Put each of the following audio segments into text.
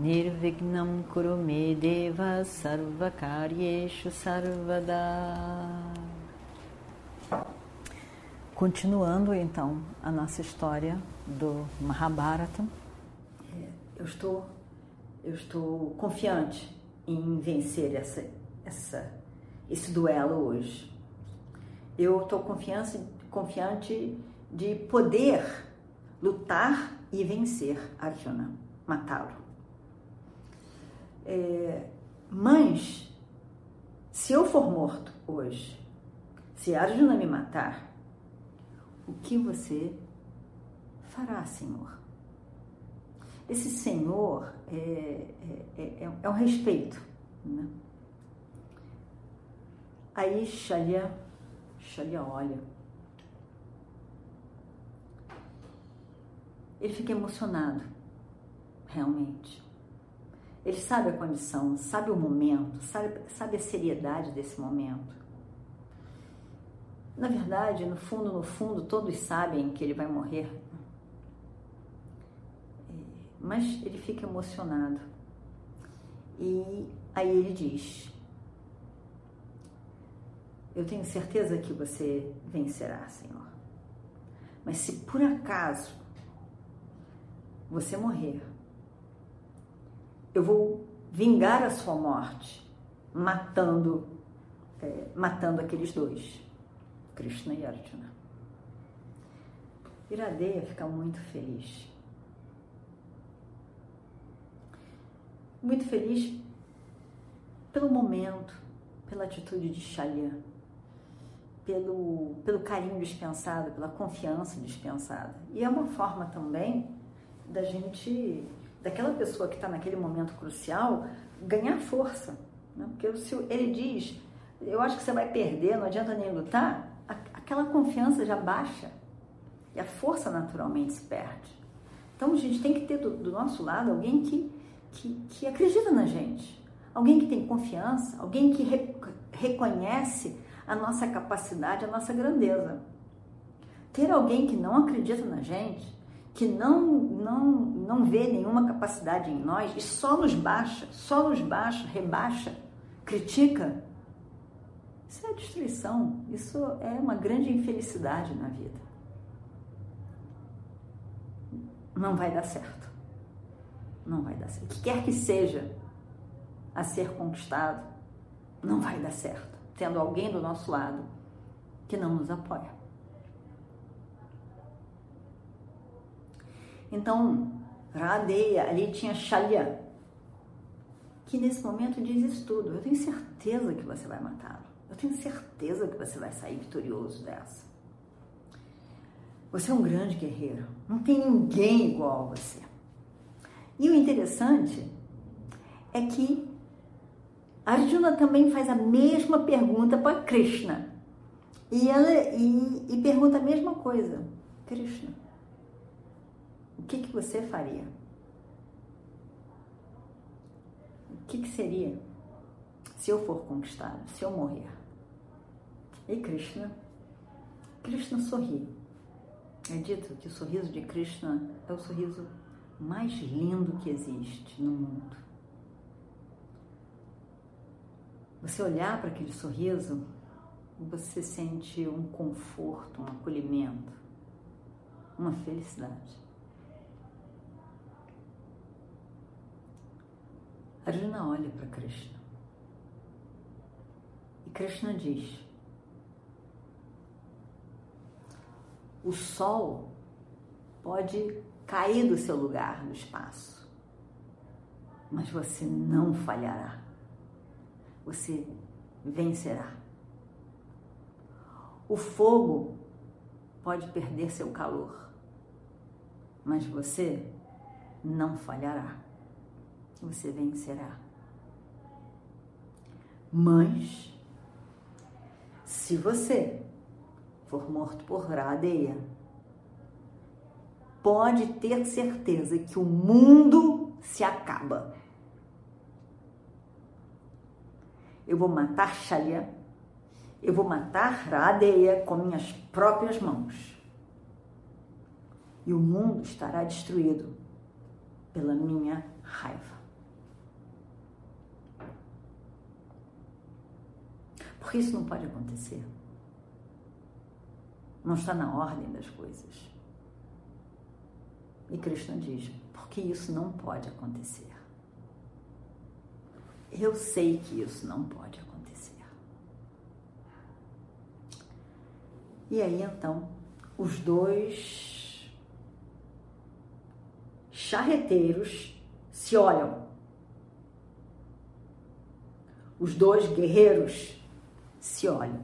Nirvignam Kurume Deva Sarvakaryeshu Sarvada Continuando então a nossa história do Mahabharata. Eu estou, eu estou confiante em vencer essa, essa, esse duelo hoje. Eu estou confiante, confiante de poder lutar e vencer Arjuna, matá-lo. É, mas, se eu for morto hoje, se Arjuna me matar, o que você fará, Senhor? Esse Senhor é, é, é, é um respeito. Né? Aí Shalya, Shalya olha. Ele fica emocionado, realmente. Ele sabe a condição, sabe o momento, sabe, sabe a seriedade desse momento. Na verdade, no fundo, no fundo, todos sabem que ele vai morrer. É, mas ele fica emocionado. E aí ele diz: Eu tenho certeza que você vencerá, Senhor. Mas se por acaso você morrer, eu vou vingar a sua morte, matando, é, matando aqueles dois, Krishna e Arjuna. Iradeia fica muito feliz. Muito feliz pelo momento, pela atitude de Shalya, pelo, pelo carinho dispensado, pela confiança dispensada. E é uma forma também da gente daquela pessoa que está naquele momento crucial ganhar força. Né? Porque se ele diz, eu acho que você vai perder, não adianta nem lutar, aquela confiança já baixa e a força naturalmente se perde. Então a gente tem que ter do, do nosso lado alguém que, que, que, acredita na gente, alguém que tem confiança, alguém que re, reconhece a nossa capacidade, a nossa grandeza. Ter alguém que não acredita na gente que não, não, não vê nenhuma capacidade em nós e só nos baixa, só nos baixa, rebaixa, critica, isso é destruição, isso é uma grande infelicidade na vida. Não vai dar certo. Não vai dar certo. O que quer que seja a ser conquistado, não vai dar certo. Tendo alguém do nosso lado que não nos apoia. Então, Radeia, ali tinha Shalya, que nesse momento diz isso tudo. Eu tenho certeza que você vai matá-lo. Eu tenho certeza que você vai sair vitorioso dessa. Você é um grande guerreiro. Não tem ninguém igual a você. E o interessante é que Arjuna também faz a mesma pergunta para Krishna. E, ela, e, e pergunta a mesma coisa. Krishna, que, que você faria? O que, que seria se eu for conquistado, se eu morrer? E Krishna? Krishna sorri. É dito que o sorriso de Krishna é o sorriso mais lindo que existe no mundo. Você olhar para aquele sorriso, você sente um conforto, um acolhimento, uma felicidade. Arjuna olha para Krishna. E Krishna diz: O sol pode cair do seu lugar no espaço, mas você não falhará. Você vencerá. O fogo pode perder seu calor, mas você não falhará você vencerá. Mas, se você for morto por Radeia, pode ter certeza que o mundo se acaba. Eu vou matar Shalya, eu vou matar Radeia com minhas próprias mãos. E o mundo estará destruído pela minha raiva. Porque isso não pode acontecer. Não está na ordem das coisas. E Krishna diz: porque isso não pode acontecer. Eu sei que isso não pode acontecer. E aí então, os dois charreteiros se olham. Os dois guerreiros se olham.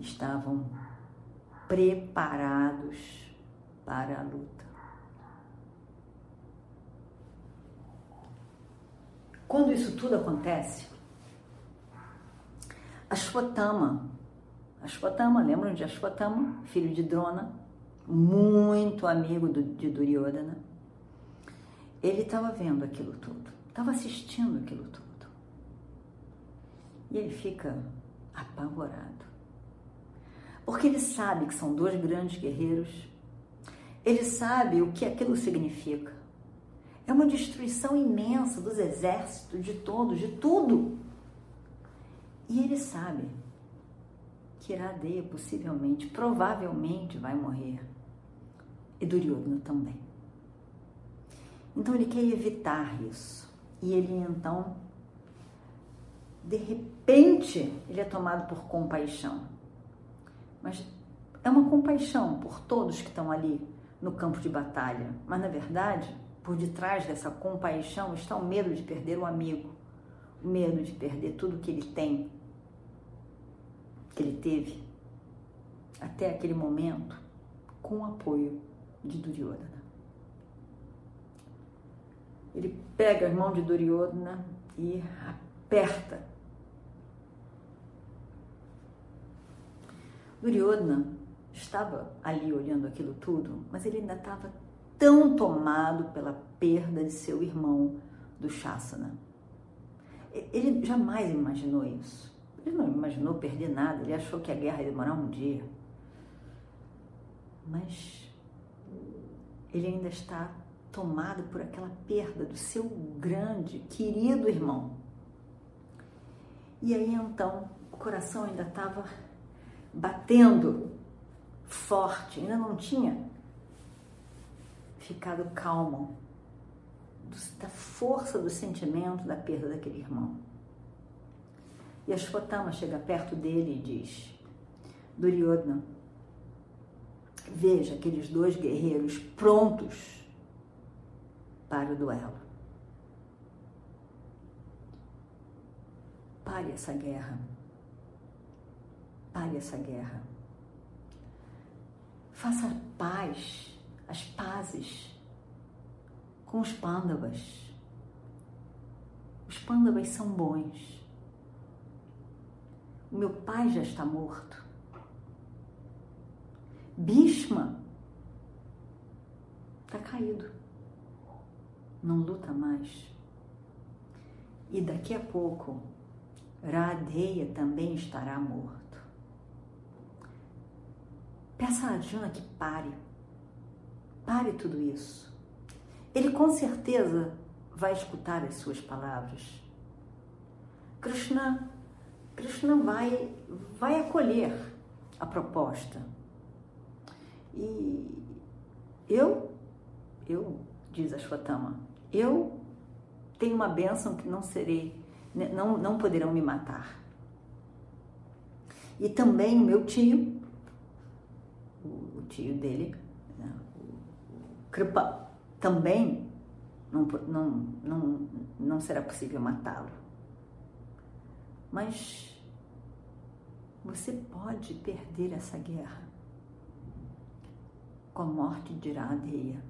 Estavam preparados para a luta. Quando isso tudo acontece, Ashwatthama, Ashwatthama, lembram de Ashwatthama, filho de Drona, muito amigo do, de Duryodhana, ele estava vendo aquilo tudo, estava assistindo aquilo tudo. E ele fica apavorado. Porque ele sabe que são dois grandes guerreiros, ele sabe o que aquilo significa. É uma destruição imensa dos exércitos, de todos, de tudo. E ele sabe que Iradeia possivelmente, provavelmente vai morrer. E Duryodhana também. Então ele quer evitar isso. E ele então, de repente, ele é tomado por compaixão. Mas é uma compaixão por todos que estão ali no campo de batalha. Mas na verdade, por detrás dessa compaixão está o medo de perder o amigo, o medo de perder tudo que ele tem, que ele teve até aquele momento, com o apoio de Duryodhana. Ele pega a mão de Duryodhana e aperta Duryodhana estava ali olhando aquilo tudo, mas ele ainda estava tão tomado pela perda de seu irmão do Shasana. Ele jamais imaginou isso. Ele não imaginou perder nada, ele achou que a guerra ia demorar um dia. Mas ele ainda está tomado por aquela perda do seu grande, querido irmão. E aí então o coração ainda estava batendo forte, ainda não tinha ficado calmo da força do sentimento da perda daquele irmão. E a Shotama chega perto dele e diz: Duryodhana, veja aqueles dois guerreiros prontos para o duelo. Pare essa guerra pare essa guerra. Faça paz, as pazes com os pândavas. Os pândavas são bons. O meu pai já está morto. Bhishma está caído. Não luta mais. E daqui a pouco, Radeya também estará morto. Peça a Arjuna que pare. Pare tudo isso. Ele com certeza vai escutar as suas palavras. Krishna, Krishna vai, vai acolher a proposta. E eu, eu, diz Ashwatthama, eu tenho uma bênção que não serei, não, não poderão me matar. E também o meu tio, tio dele, né, o Kripa, também não, não, não, não será possível matá-lo. Mas você pode perder essa guerra com a morte de Iradeia.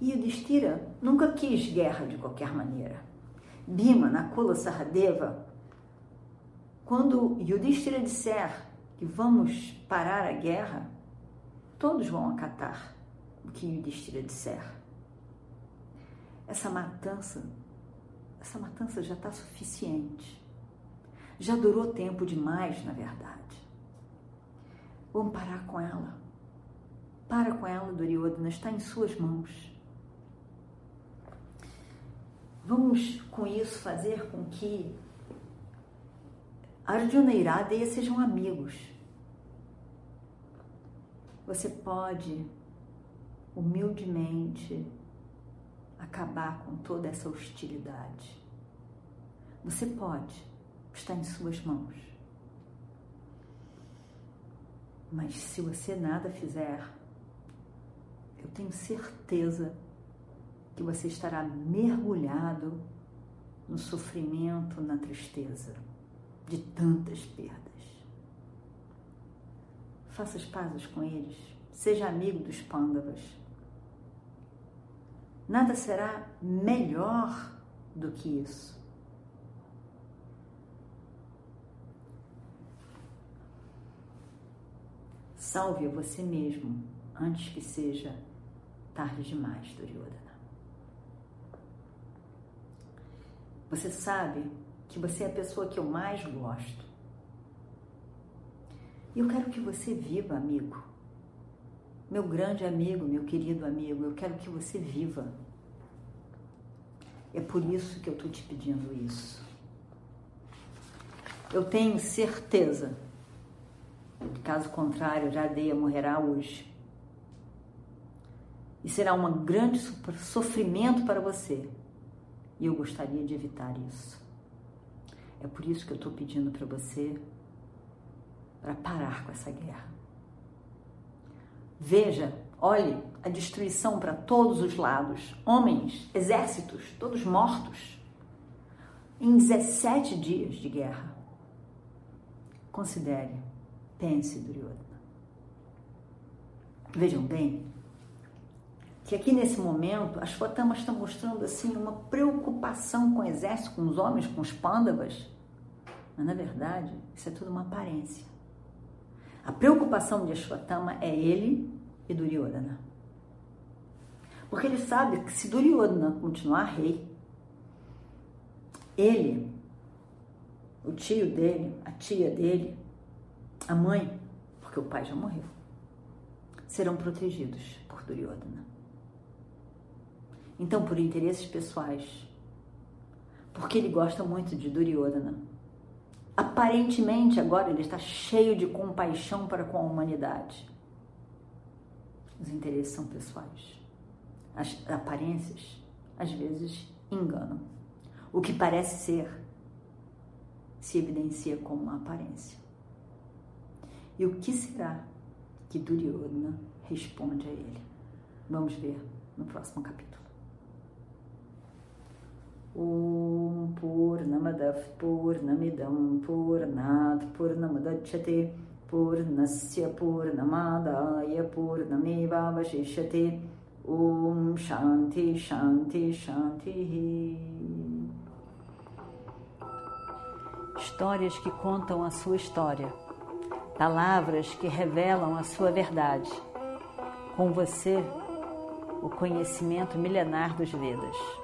E Yudhishthira nunca quis guerra de qualquer maneira. Bima, Nakula, Sahadeva, quando Yudhishthira disser que vamos parar a guerra, todos vão acatar o que Yudhishthira disser. Essa matança, essa matança já está suficiente. Já durou tempo demais, na verdade. Vamos parar com ela. Para com ela, Duryodhana, está em suas mãos. Vamos com isso fazer com que Arjuna e Iradeya sejam amigos. Você pode humildemente acabar com toda essa hostilidade. Você pode, está em suas mãos. Mas se você nada fizer, eu tenho certeza que você estará mergulhado no sofrimento, na tristeza de tantas perdas. Faça as pazes com eles, seja amigo dos pândavas. Nada será melhor do que isso. Salve a você mesmo antes que seja tarde demais, Duryodhana. Você sabe que você é a pessoa que eu mais gosto. E eu quero que você viva, amigo. Meu grande amigo, meu querido amigo, eu quero que você viva. É por isso que eu estou te pedindo isso. Eu tenho certeza, caso contrário, Jadeia morrerá hoje. E será um grande sofrimento para você. E eu gostaria de evitar isso. É por isso que eu estou pedindo para você para parar com essa guerra. Veja, olhe a destruição para todos os lados, homens, exércitos, todos mortos, em 17 dias de guerra. Considere, pense, Duryodhana. Vejam bem que aqui nesse momento as fotamas estão mostrando assim uma preocupação com o exército, com os homens, com os pândavas, mas na verdade, isso é tudo uma aparência. A preocupação de Ashwatthama é ele e Duryodhana. Porque ele sabe que se Duryodhana continuar rei, ele, o tio dele, a tia dele, a mãe, porque o pai já morreu, serão protegidos por Duryodhana. Então, por interesses pessoais, porque ele gosta muito de Duryodhana, Aparentemente, agora ele está cheio de compaixão para com a humanidade. Os interesses são pessoais. As aparências, às vezes, enganam. O que parece ser se evidencia como uma aparência. E o que será que Duryodhana responde a ele? Vamos ver no próximo capítulo. Oṃ pur namadāt pur namidam pur nāt Om Purnamadav Purnamidam Purnat Purnamudachyate Purnasya Purnamadaya Purnameva Vashishyate Om Shanti Shanti Shanti Histórias que contam a sua história, palavras que revelam a sua verdade. Com você, o conhecimento milenar dos Vedas.